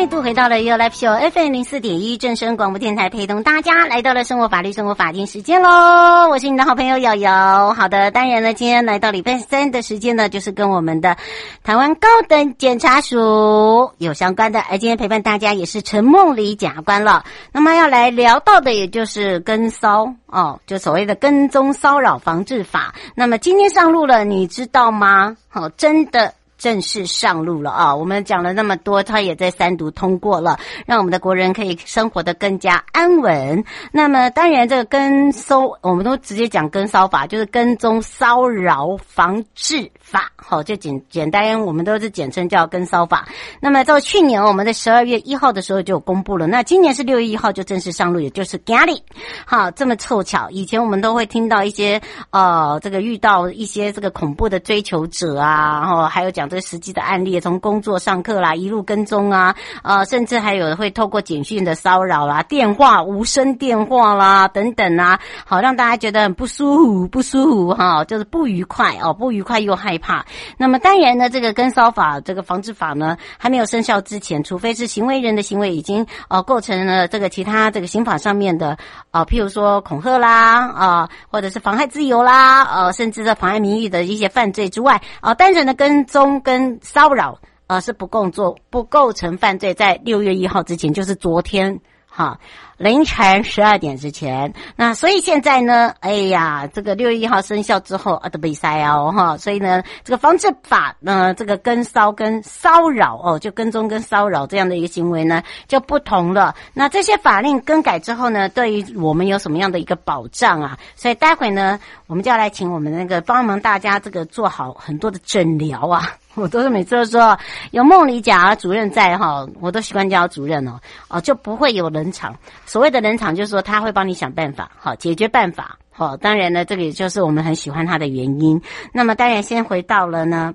再度回到了 You Life Show FM 零四点一正声广播电台，陪同大家来到了生活法律生活法庭时间喽！我是你的好朋友瑶瑶。好的，当然呢，今天来到礼拜三的时间呢，就是跟我们的台湾高等检察署有相关的。而今天陪伴大家也是陈梦里检察官了。那么要来聊到的，也就是跟骚哦，就所谓的跟踪骚扰防治法。那么今天上路了，你知道吗？好、哦，真的。正式上路了啊！我们讲了那么多，它也在三读通过了，让我们的国人可以生活得更加安稳。那么，当然这个跟骚，我们都直接讲跟骚法，就是跟踪骚扰防治法。好，就简简单，我们都是简称叫跟骚法。那么，到去年我们在十二月一号的时候就公布了，那今年是六月一号就正式上路，也就是今日。好，这么凑巧，以前我们都会听到一些呃，这个遇到一些这个恐怖的追求者啊，然后还有讲。这实际的案例，从工作上课啦，一路跟踪啊，呃，甚至还有会透过简讯的骚扰啦，电话无声电话啦等等啊，好让大家觉得很不舒服，不舒服哈，就是不愉快哦，不愉快又害怕。那么当然呢，这个跟骚法这个防治法呢，还没有生效之前，除非是行为人的行为已经呃构成了这个其他这个刑法上面的啊、呃，譬如说恐吓啦啊、呃，或者是妨害自由啦，呃，甚至在妨害名誉的一些犯罪之外，啊、呃，单纯的跟踪。跟骚扰，呃，是不构作不构成犯罪，在六月一号之前，就是昨天，哈。凌晨十二点之前，那所以现在呢，哎呀，这个六月一号生效之后啊，的比赛哦，哈，所以呢，这个防治法呢，这个跟骚跟骚扰哦，就跟踪跟骚扰这样的一个行为呢，就不同了。那这些法令更改之后呢，对于我们有什么样的一个保障啊？所以待会呢，我们就要来请我们那个帮忙大家这个做好很多的诊疗啊。我都是每次都说有梦里检察主任在哈，我都习惯叫主任哦，哦就不会有冷场。所谓的冷场，就是说他会帮你想办法，好解决办法，好。当然呢，这个也就是我们很喜欢他的原因。那么当然，先回到了呢，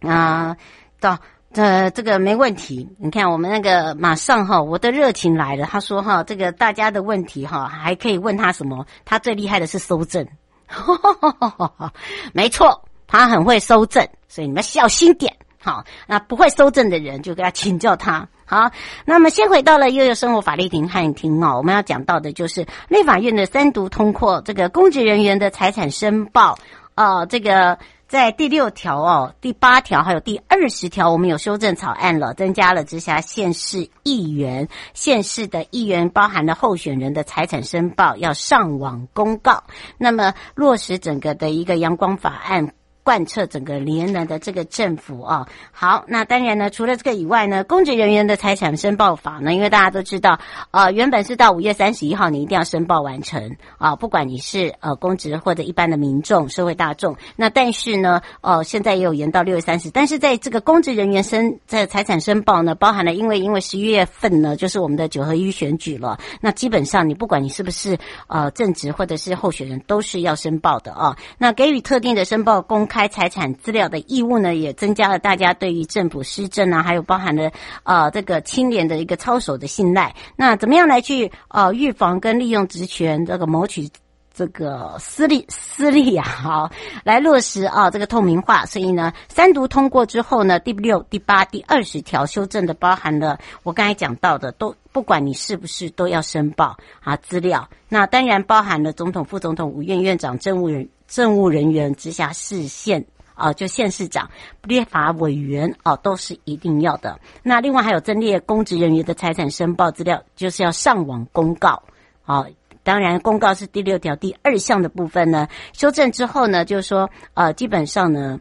啊，到这这个没问题。你看我们那个马上哈，我的热情来了。他说哈，这个大家的问题哈，还可以问他什么？他最厉害的是搜证，没错，他很会搜证，所以你们小心点。好，那不会搜证的人就给他请教他。好，那么先回到了悠悠生活法律庭看一听哦，我们要讲到的就是立法院的三读通过这个公职人员的财产申报，呃，这个在第六条哦、第八条还有第二十条，我们有修正草案了，增加了直辖县市议员、县市的议员包含了候选人的财产申报要上网公告，那么落实整个的一个阳光法案。贯彻整个连南的这个政府啊，好，那当然呢，除了这个以外呢，公职人员的财产申报法呢，因为大家都知道，呃，原本是到五月三十一号你一定要申报完成啊，不管你是呃公职或者一般的民众、社会大众，那但是呢，呃，现在也有延到六月三十，但是在这个公职人员申在财产申报呢，包含了因为因为十一月份呢就是我们的九合一选举了，那基本上你不管你是不是呃正职或者是候选人，都是要申报的啊，那给予特定的申报公。开财产资料的义务呢，也增加了大家对于政府施政啊，还有包含了呃这个清廉的一个操守的信赖。那怎么样来去呃预防跟利用职权这个谋取这个私利私利啊？好，来落实啊这个透明化。所以呢，三读通过之后呢，第六、第八、第二十条修正的包含了我刚才讲到的，都不管你是不是都要申报啊资料。那当然包含了总统、副总统、五院院长、政务人。政务人员、直辖市县啊，就县市长、立法委员啊，都是一定要的。那另外还有增列公职人员的财产申报资料，就是要上网公告啊，当然公告是第六条第二项的部分呢，修正之后呢，就是说呃，基本上呢。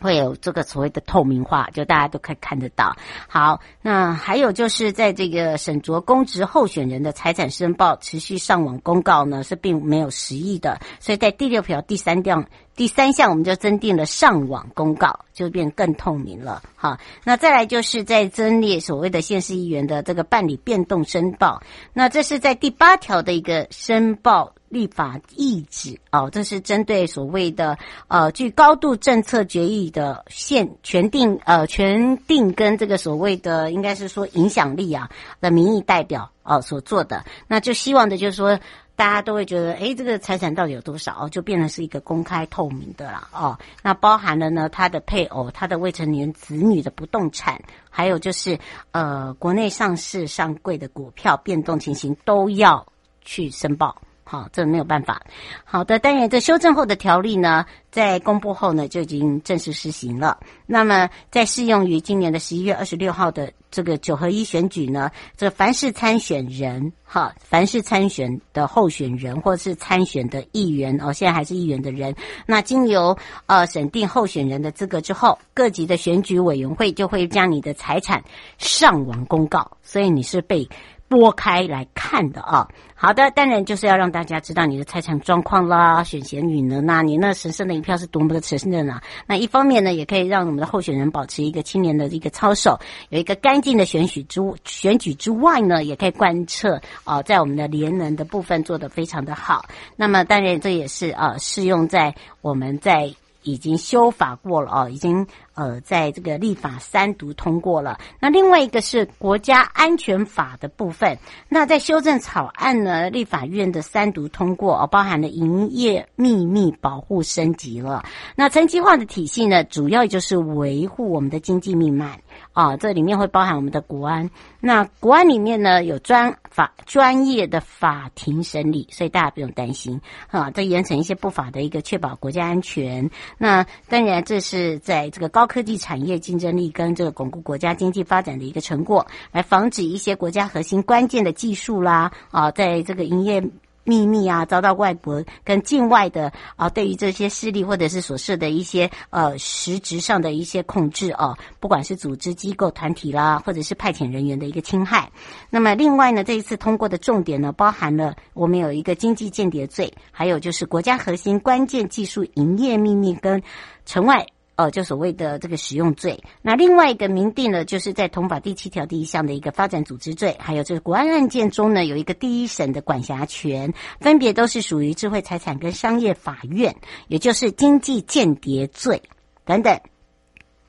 会有这个所谓的透明化，就大家都可以看得到。好，那还有就是在这个审酌公职候选人的财产申报持续上网公告呢，是并没有实意的。所以在第六条第三项第三项，我们就增订了上网公告，就变更透明了。好，那再来就是在增列所谓的县市议员的这个办理变动申报，那这是在第八条的一个申报。立法意志哦，这是针对所谓的呃具高度政策决议的限权定呃权定跟这个所谓的应该是说影响力啊的民意代表哦所做的，那就希望的就是说大家都会觉得诶，这个财产到底有多少哦，就变成是一个公开透明的了哦。那包含了呢他的配偶、他的未成年子女的不动产，还有就是呃国内上市上柜的股票变动情形都要去申报。好，这没有办法。好的，当然，这修正后的条例呢，在公布后呢，就已经正式施行了。那么，在适用于今年的十一月二十六号的这个九合一选举呢，这凡是参选人，哈，凡是参选的候选人或是参选的议员哦，现在还是议员的人，那经由呃审定候选人的资格之后，各级的选举委员会就会将你的财产上网公告，所以你是被。拨开来看的啊，好的，当然就是要让大家知道你的财产状况啦，选贤与能呐，你那神圣的一票是多么的神圣啊！那一方面呢，也可以让我们的候选人保持一个青年的一个操守，有一个干净的选举之选举之外呢，也可以贯彻啊，在我们的廉能的部分做得非常的好。那么当然这也是啊，适用在我们在。已经修法过了哦，已经呃，在这个立法三读通过了。那另外一个是国家安全法的部分，那在修正草案呢，立法院的三读通过哦，包含了营业秘密保护升级了。那层级化的体系呢，主要就是维护我们的经济命脉。啊，这里面会包含我们的国安。那国安里面呢，有专法专业的法庭审理，所以大家不用担心啊。这严惩一些不法的一个确保国家安全。那当然，这是在这个高科技产业竞争力跟这个巩固国家经济发展的一个成果，来防止一些国家核心关键的技术啦啊，在这个营业。秘密啊，遭到外国跟境外的啊，对于这些势力或者是所设的一些呃实质上的一些控制哦、啊，不管是组织机构团体啦，或者是派遣人员的一个侵害。那么另外呢，这一次通过的重点呢，包含了我们有一个经济间谍罪，还有就是国家核心关键技术营业秘密跟城外。呃，就所谓的这个使用罪，那另外一个明定呢，就是在同法第七条第一项的一个发展组织罪，还有这个国安案件中呢，有一个第一审的管辖权，分别都是属于智慧财产跟商业法院，也就是经济间谍罪等等。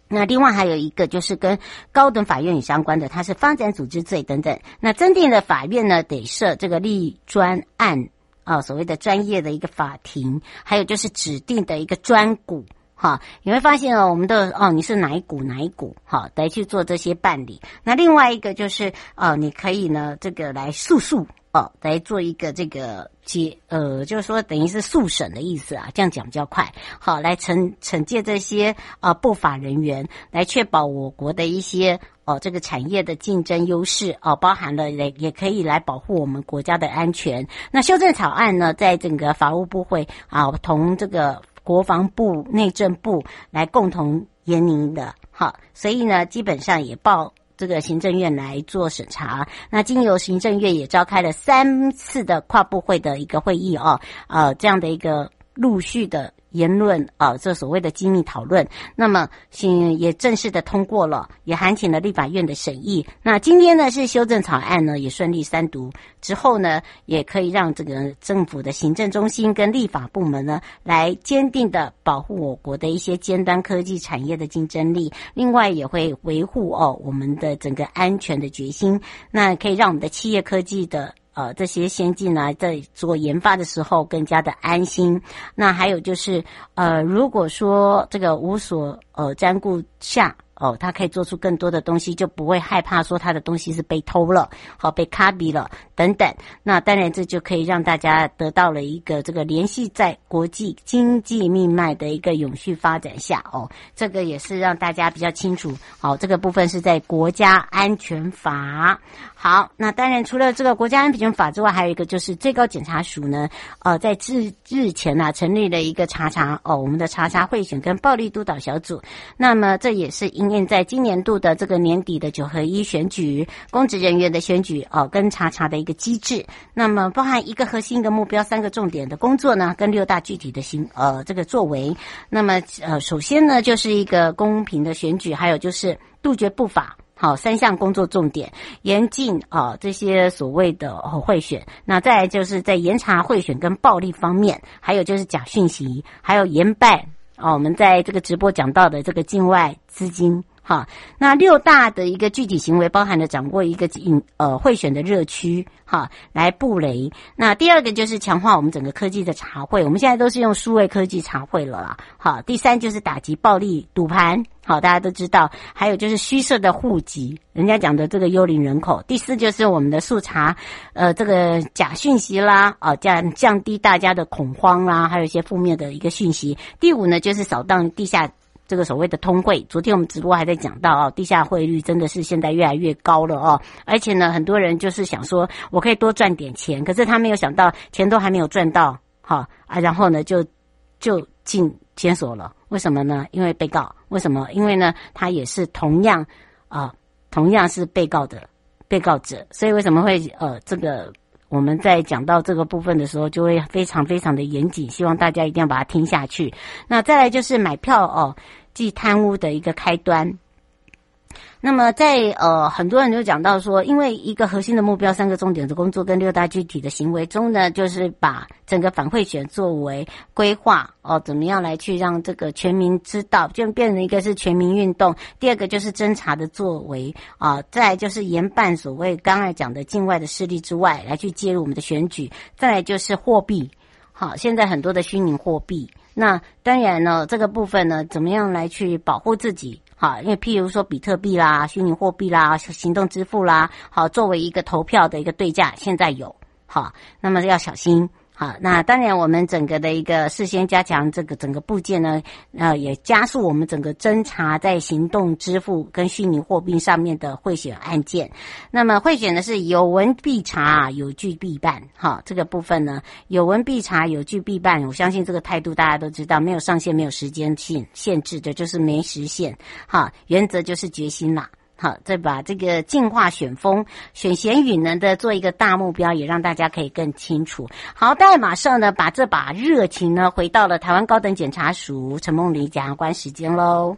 那另外还有一个就是跟高等法院相关的，它是发展组织罪等等。那增订的法院呢，得设这个立专案啊，所谓的专业的一个法庭，还有就是指定的一个专股。哈，你会发现哦，我们的哦，你是哪一股哪一股，好来去做这些办理。那另外一个就是呃，你可以呢这个来诉讼哦，来做一个这个接呃，就是说等于是诉审的意思啊，这样讲比较快。好，来惩惩戒这些呃不法人员，来确保我国的一些哦这个产业的竞争优势哦，包含了也也可以来保护我们国家的安全。那修正草案呢，在整个法务部会啊同这个。国防部、内政部来共同研拟的，好，所以呢，基本上也报这个行政院来做审查。那经由行政院也召开了三次的跨部会的一个会议哦，呃，这样的一个陆续的。言论啊，这所谓的机密讨论，那么现也正式的通过了，也函请了立法院的审议。那今天呢是修正草案呢也顺利三读之后呢，也可以让这个政府的行政中心跟立法部门呢来坚定的保护我国的一些尖端科技产业的竞争力，另外也会维护哦我们的整个安全的决心，那可以让我们的企业科技的。呃，这些先进呢，在做研发的时候更加的安心。那还有就是，呃，如果说这个无所呃占顾下，哦，他可以做出更多的东西，就不会害怕说他的东西是被偷了，好被卡比了。等等。那当然，这就可以让大家得到了一个这个联系在国际经济命脉的一个永续发展下哦。这个也是让大家比较清楚。好，这个部分是在国家安全法。好，那当然除了这个国家安全法之外，还有一个就是最高检察署呢，呃，在日日前呢、成立了一个查查哦，我们的查查贿选跟暴力督导小组。那么这也是因应在今年度的这个年底的九合一选举，公职人员的选举哦，跟查查的一个机制。那么包含一个核心一个目标，三个重点的工作呢，跟六大具体的行呃这个作为。那么呃，首先呢就是一个公平的选举，还有就是杜绝不法。好，三项工作重点，严禁啊这些所谓的贿选。那再就是在严查贿选跟暴力方面，还有就是假讯息，还有严办啊。我们在这个直播讲到的这个境外资金。哈，那六大的一个具体行为，包含了掌握一个引呃贿选的热区，哈，来布雷。那第二个就是强化我们整个科技的茶会，我们现在都是用数位科技茶会了啦。好，第三就是打击暴力赌盘，好，大家都知道。还有就是虚设的户籍，人家讲的这个幽灵人口。第四就是我们的速查，呃，这个假讯息啦，啊，降降低大家的恐慌啦，还有一些负面的一个讯息。第五呢，就是扫荡地下。这个所谓的通汇，昨天我们直播还在讲到哦，地下汇率真的是现在越来越高了哦，而且呢，很多人就是想说我可以多赚点钱，可是他没有想到钱都还没有赚到，好啊，然后呢就就进监所了，为什么呢？因为被告，为什么？因为呢，他也是同样啊，同样是被告的被告者，所以为什么会呃这个？我们在讲到这个部分的时候，就会非常非常的严谨，希望大家一定要把它听下去。那再来就是买票哦，即贪污的一个开端。那么在呃，很多人就讲到说，因为一个核心的目标、三个重点的工作跟六大具体的行为中呢，就是把整个反馈选作为规划哦，怎么样来去让这个全民知道，就变成一个是全民运动。第二个就是侦查的作为啊，再来就是严办所谓刚才讲的境外的势力之外来去介入我们的选举，再来就是货币。好，现在很多的虚拟货币，那当然呢，这个部分呢，怎么样来去保护自己？好，因为譬如说比特币啦、虚拟货币啦、行动支付啦，好，作为一个投票的一个对价，现在有，好，那么要小心。好，那当然，我们整个的一个事先加强这个整个部件呢，呃，也加速我们整个侦查在行动支付跟虚拟货币上面的贿选案件。那么贿选呢是有文必查，有据必办。好，这个部分呢，有文必查，有据必办。我相信这个态度大家都知道，没有上限，没有时间限限制的，就是没时限。好，原则就是决心啦。好，再把这个进化选风、选贤与能的做一个大目标，也让大家可以更清楚。好，大家马上呢，把这把热情呢，回到了台湾高等检察署陈梦玲检察官时间喽。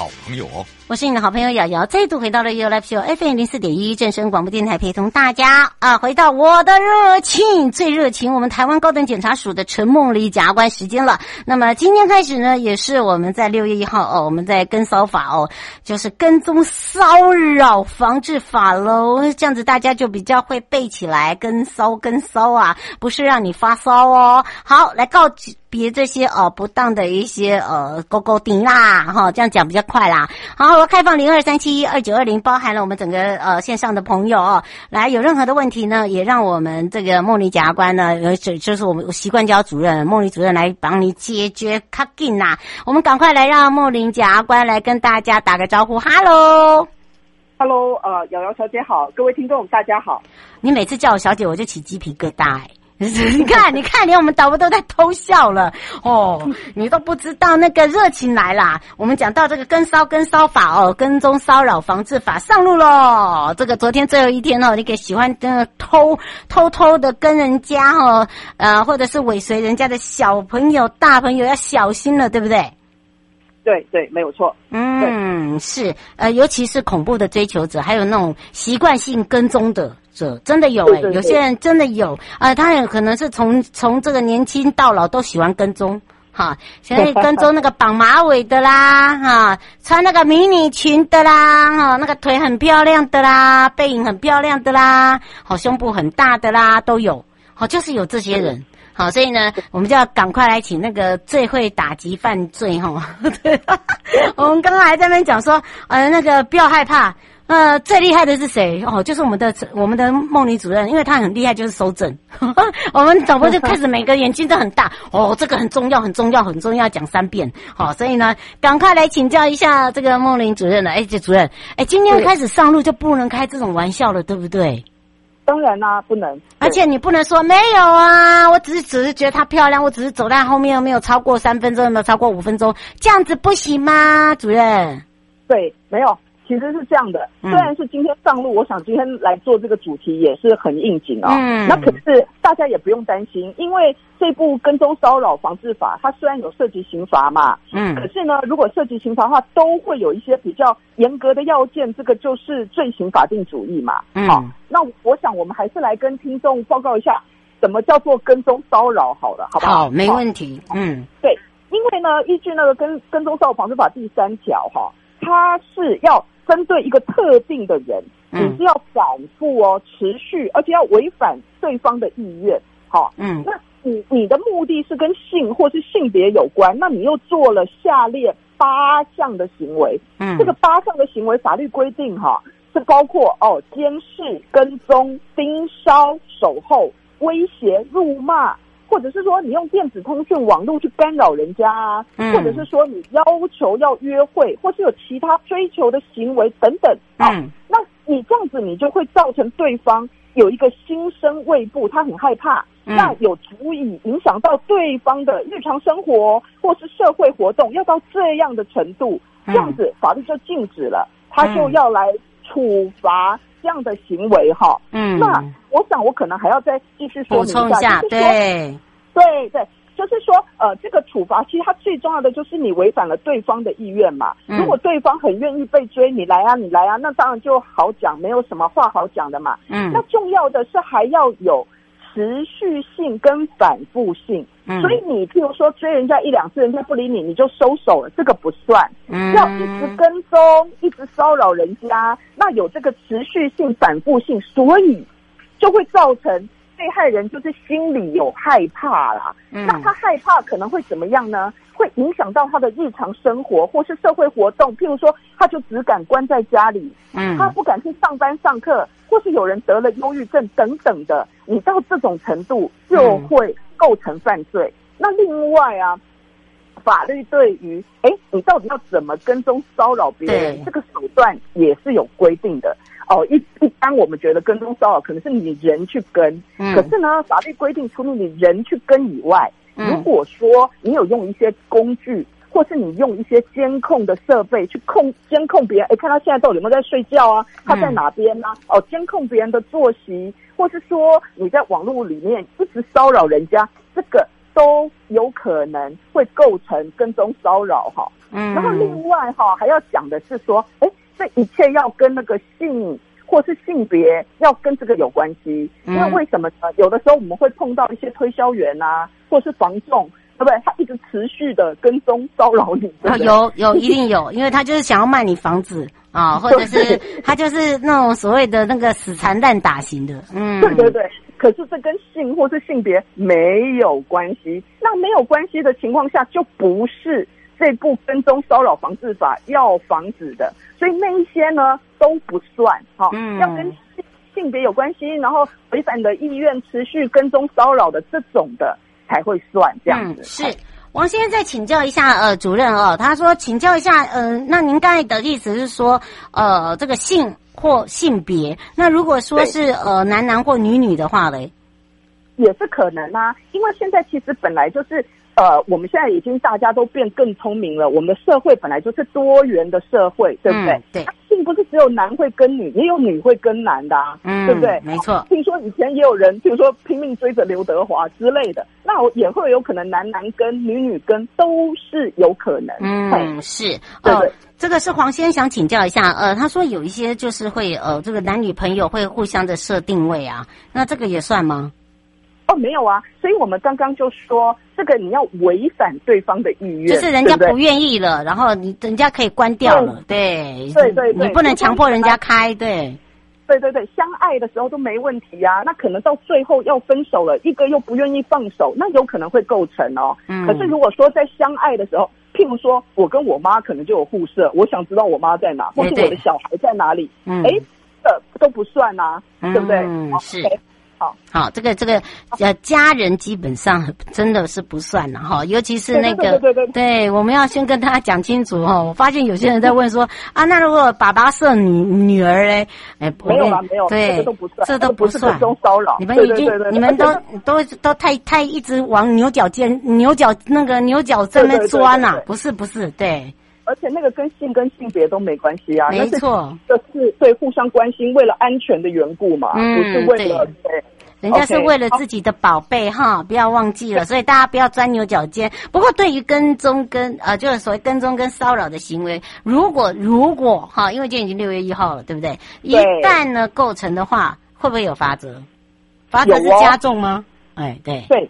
好朋友哦。我是你的好朋友瑶瑶，再度回到了 You Live Show FM 零四点一正声广播电台，陪同大家啊，回到我的热情最热情，我们台湾高等检察署的陈梦丽检察官时间了。那么今天开始呢，也是我们在六月一号哦，我们在跟骚法哦，就是跟踪骚扰防治法喽，这样子大家就比较会背起来，跟骚跟骚啊，不是让你发骚哦。好，来告别这些呃不当的一些呃勾勾顶啦，哈，这样讲比较快啦。好。开放零二三七一二九二零，包含了我们整个呃线上的朋友哦，来有任何的问题呢，也让我们这个梦里检察官呢，有这就是我们习惯叫主任梦里主任来帮你解决卡紧呐。我们赶快来让梦丽检察官来跟大家打个招呼，哈喽，哈喽，呃，瑶瑶小姐好，各位听众大家好。你每次叫我小姐，我就起鸡皮疙瘩哎。你看，你看，连我们导播都在偷笑了哦。你都不知道那个热情来啦。我们讲到这个跟骚跟骚法哦，跟踪骚扰防治法上路喽。这个昨天最后一天哦，你给喜欢的偷偷偷的跟人家哦，呃，或者是尾随人家的小朋友、大朋友要小心了，对不对？对对，没有错。嗯，是呃，尤其是恐怖的追求者，还有那种习惯性跟踪的者，真的有哎、欸，有些人真的有。啊、呃，他也可能是从从这个年轻到老都喜欢跟踪，哈，现在跟踪那个绑马尾的啦，哈，穿那个迷你裙的啦，哈，那个腿很漂亮的啦，背影很漂亮的啦，好，胸部很大的啦，都有，好，就是有这些人。好，所以呢，我们就要赶快来请那个最会打击犯罪哈。对，我们刚刚还在那边讲说，呃，那个不要害怕，呃，最厉害的是谁？哦，就是我们的我们的梦妮主任，因为他很厉害，就是手诊。我们导播就开始每个眼睛都很大，哦，这个很重要，很重要，很重要，讲三遍。好，所以呢，赶快来请教一下这个梦林主任了。哎，这主任，哎，今天开始上路就不能开这种玩笑了，对不对？当然啦、啊，不能。而且你不能说没有啊，我只是只是觉得她漂亮，我只是走在后面，没有超过三分钟，没有超过五分钟，这样子不行吗，主任？对，没有。其实是这样的，虽然是今天上路，嗯、我想今天来做这个主题也是很应景啊、哦。嗯，那可是大家也不用担心，因为这部跟踪骚扰防治法，它虽然有涉及刑罚嘛，嗯，可是呢，如果涉及刑罚的话，都会有一些比较严格的要件，这个就是罪行法定主义嘛。嗯，好，那我想我们还是来跟听众报告一下，什么叫做跟踪骚扰，好了，好不好？好，没问题。嗯，对，因为呢，依据那个跟跟踪骚扰防治法第三条，哈，它是要。针对一个特定的人，你是要反复哦，持续，而且要违反对方的意愿，好，嗯，那你你的目的是跟性或是性别有关，那你又做了下列八项的行为，嗯，这个八项的行为法律规定哈，是包括哦监视、跟踪、盯梢、守候、威胁、辱骂。或者是说你用电子通讯网络去干扰人家啊，嗯、或者是说你要求要约会，或是有其他追求的行为等等，嗯、啊，那你这样子你就会造成对方有一个心生畏怖，他很害怕，嗯、那有足以影响到对方的日常生活或是社会活动，要到这样的程度，这样子法律就禁止了，他就要来处罚。这样的行为哈，嗯，那我想我可能还要再继续说明一下，就是说，对，对对，就是说，呃，这个处罚其实它最重要的就是你违反了对方的意愿嘛。嗯、如果对方很愿意被追，你来啊，你来啊，那当然就好讲，没有什么话好讲的嘛。嗯，那重要的是还要有。持续性跟反复性，嗯、所以你譬如说追人家一两次，人家不理你，你就收手了，这个不算。嗯，要一直跟踪，一直骚扰人家，那有这个持续性、反复性，所以就会造成被害人就是心里有害怕啦。嗯，那他害怕可能会怎么样呢？会影响到他的日常生活或是社会活动，譬如说，他就只敢关在家里，嗯，他不敢去上班上课，或是有人得了忧郁症等等的，你到这种程度就会构成犯罪。嗯、那另外啊，法律对于哎，你到底要怎么跟踪骚扰别人，对这个手段也是有规定的哦。一一般我们觉得跟踪骚扰可能是你人去跟，嗯、可是呢，法律规定除了你人去跟以外。如果说你有用一些工具，或是你用一些监控的设备去控监控别人，哎，看他现在到底有没有在睡觉啊？他在哪边呢？哦，监控别人的作息，或是说你在网络里面一直骚扰人家，这个都有可能会构成跟踪骚扰哈。嗯，然后另外哈还要讲的是说，哎，这一切要跟那个性。或是性别要跟这个有关系，因为为什么呢？有的时候我们会碰到一些推销员啊，或是房仲，对不对？他一直持续的跟踪骚扰你，对对有有一定有，因为他就是想要卖你房子啊，或者是他就是那种所谓的那个死缠烂打型的，嗯，对对对。可是这跟性或是性别没有关系，那没有关系的情况下，就不是。这部跟踪骚扰防治法要防止的，所以那一些呢都不算，哈，嗯，要跟性性别有关系，然后违反的意愿持续跟踪骚扰的这种的才会算这样子。嗯、是王先生再请教一下，呃，主任哦，他说请教一下，呃，那您刚才的意思是说，呃，这个性或性别，那如果说是呃男男或女女的话嘞？也是可能啊，因为现在其实本来就是。呃，我们现在已经大家都变更聪明了。我们的社会本来就是多元的社会，对不对？嗯、对，并不是只有男会跟女，也有女会跟男的啊，嗯，对不对？没错。听说以前也有人，比如说拼命追着刘德华之类的，那也会有可能男男跟女女跟都是有可能。嗯，是。对对、哦，这个是黄先想请教一下，呃，他说有一些就是会呃，这个男女朋友会互相的设定位啊，那这个也算吗？哦，没有啊，所以我们刚刚就说，这个你要违反对方的意愿，就是人家不愿意了，对对，然后你人家可以关掉了，对，对对对，你不能强迫人家开，对，对对对，相爱的时候都没问题啊，那可能到最后要分手了，一个又不愿意放手，那有可能会构成哦。嗯，可是如果说在相爱的时候，譬如说我跟我妈可能就有互设，我想知道我妈在哪，或是我的小孩在哪里，嗯，哎，这都不算啊，对不对？嗯，是。好，好，这个这个呃，家人基本上真的是不算了哈，尤其是那个，对，对，对，对，我们要先跟大家讲清楚哈。我发现有些人在问说啊，那如果爸爸是女女儿嘞？哎，没有了，没有，对，这都不算，这都不算骚扰。你们已经，你们都都都太太一直往牛角尖、牛角那个牛角这边钻了，不是不是，对。而且那个跟性跟性别都没关系啊，没错，这是对互相关心，为了安全的缘故嘛，嗯、不是为了对，对，人家是为了自己的宝贝哈，不要忘记了，所以大家不要钻牛角尖。不过对于跟踪跟呃，就是所谓跟踪跟骚扰的行为，如果如果哈，因为今天已经六月一号了，对不对？对，一旦呢构成的话，会不会有罚则？罚则是加重吗？哦、哎，对对。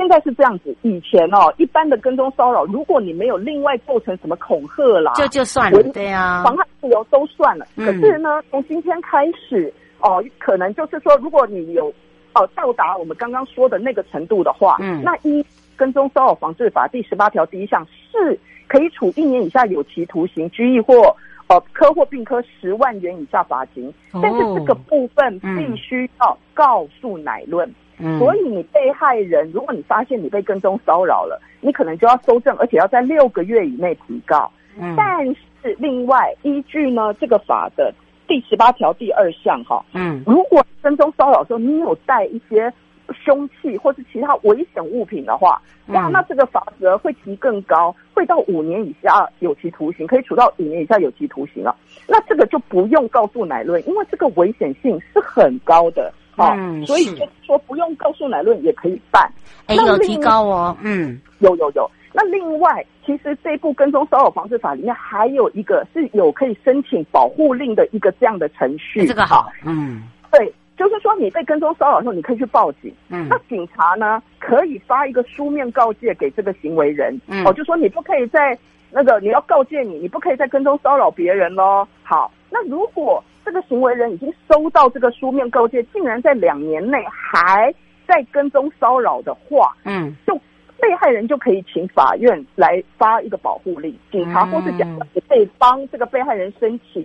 现在是这样子，以前哦，一般的跟踪骚扰，如果你没有另外构成什么恐吓啦，就就算了，对啊，妨害自由都算了。可是呢，从今天开始哦，可能就是说，如果你有哦到达我们刚刚说的那个程度的话，嗯，那一跟踪骚扰防治法第十八条第一项是可以处一年以下有期徒刑、拘役或呃科或并科十万元以下罚金。但是这个部分必须要告诉乃论。嗯、所以你被害人，如果你发现你被跟踪骚扰了，你可能就要搜证，而且要在六个月以内提告。嗯，但是另外依据呢这个法的第十八条第二项哈，嗯，如果跟踪骚扰的时候你有带一些凶器或是其他危险物品的话，哇，那这个法则会提更高，会到五年以下有期徒刑，可以处到五年以下有期徒刑了。那这个就不用告诉乃论，因为这个危险性是很高的。嗯，所以就是说不用告诉乃论也可以办，哎，有提高哦，嗯，有有有。那另外，其实这部跟踪骚扰防治法里面还有一个是有可以申请保护令的一个这样的程序，这个好，嗯，对，就是说你被跟踪骚扰的时候，你可以去报警，嗯，那警察呢可以发一个书面告诫给这个行为人，嗯，哦，就说你不可以在那个你要告诫你，你不可以再跟踪骚扰别人喽。好，那如果。这个行为人已经收到这个书面告诫，竟然在两年内还在跟踪骚扰的话，嗯，就被害人就可以请法院来发一个保护令，警察或是检察也可以帮这个被害人申请。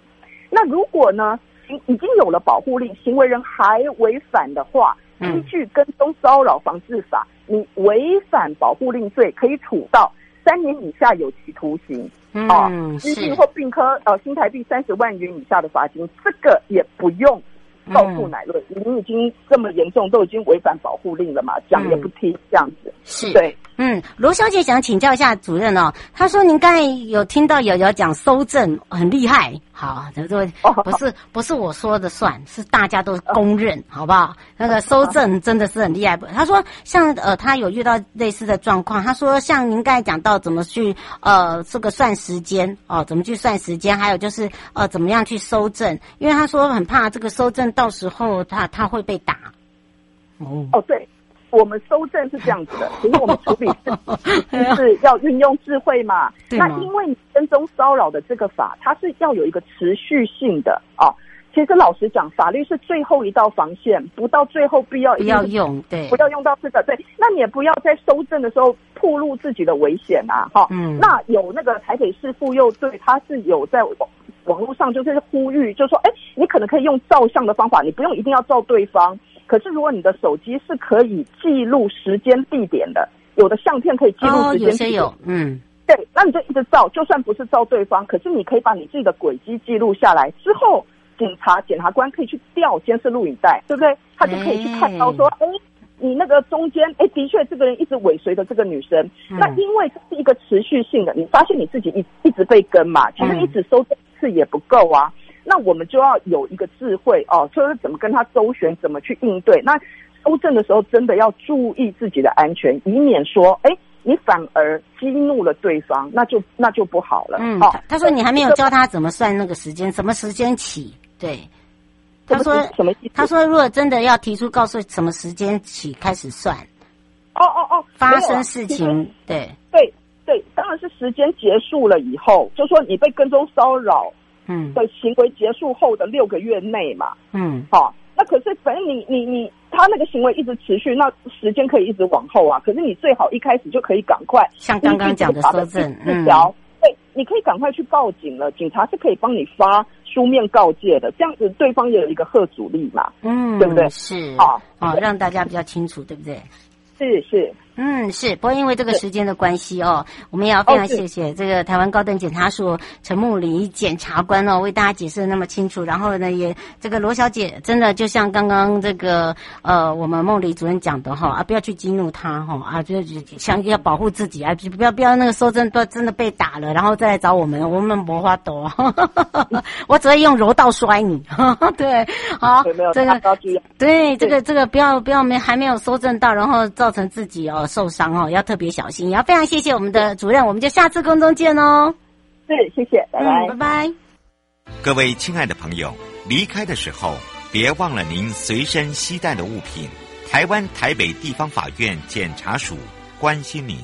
那如果呢，已经有了保护令，行为人还违反的话，依据跟踪骚扰防治法，你违反保护令罪，可以处到三年以下有期徒刑。啊，疾病或病科呃新台币三十万元以下的罚金，这个也不用告诉乃论，你、嗯、已经这么严重，都已经违反保护令了嘛，讲也不听这样子，是。对。嗯，罗小姐想请教一下主任哦。她说您刚才有听到瑶瑶讲搜证很厉害，好，这个不是不是我说的算，是大家都公认，好不好？那个收证真的是很厉害。他说像呃，他有遇到类似的状况。他说像您刚才讲到怎么去呃这个算时间哦，怎么去算时间，还有就是呃怎么样去收证，因为他说很怕这个收证到时候他他会被打。哦哦对。我们搜证是这样子的，其实我们处理是是要运用智慧嘛。那因为你跟踪骚扰的这个法，它是要有一个持续性的啊。其实老实讲，法律是最后一道防线，不到最后必要一定要用，对，不要用到这个，对。那你也不要在搜证的时候暴露自己的危险啊，哈。嗯。那有那个台北市妇幼队，他是有在网网络上就是呼吁，就说，哎，你可能可以用照相的方法，你不用一定要照对方。可是，如果你的手机是可以记录时间地点的，有的相片可以记录时间地点，哦，有些有，嗯，对，那你就一直照，就算不是照对方，可是你可以把你自己的轨迹记录下来，之后警察、检察官可以去调监视录影带，对不对？他就可以去看到说，哎，你那个中间，哎，的确这个人一直尾随着这个女生，嗯、那因为这是一个持续性的，你发现你自己一一直被跟嘛，其实你只收这一次也不够啊。嗯、那我们就要有一个智慧哦，就是怎么跟他周旋，怎么去应对。那收证的时候，真的要注意自己的安全，以免说，哎，你反而激怒了对方，那就那就不好了。嗯，哦、他说你还没有教他怎么算那个时间，什么时间起？对。他说什么？他说如果真的要提出告诉什么时间起开始算？哦哦哦，发生事情，对对对，当然是时间结束了以后，就说你被跟踪骚扰，嗯，的行为结束后的六个月内嘛，嗯，好，那可是反正你你你他那个行为一直持续，那时间可以一直往后啊。可是你最好一开始就可以赶快，像刚刚讲的说证，嗯，对，你可以赶快去报警了，警察是可以帮你发。书面告诫的，这样子对方也有一个贺阻力嘛，嗯，对不对？是啊，啊，让大家比较清楚，对不对？是是。嗯，是，不过因为这个时间的关系哦，我们也要非常谢谢这个台湾高等检察署陈木里检察官哦，为大家解释的那么清楚。然后呢，也这个罗小姐真的就像刚刚这个呃，我们梦里主任讲的哈啊，不要去激怒他哈啊，就是想要保护自己啊，不要不要那个收证都真的被打了，然后再来找我们，我们没法躲，我只会用柔道摔你。对，好，这个对这个这个不要不要没还没有收证到，然后造成自己哦。受伤哦，要特别小心。也要非常谢谢我们的主任，我们就下次空中见哦。是，谢谢，拜拜，拜拜。各位亲爱的朋友，离开的时候别忘了您随身携带的物品。台湾台北地方法院检察署关心您。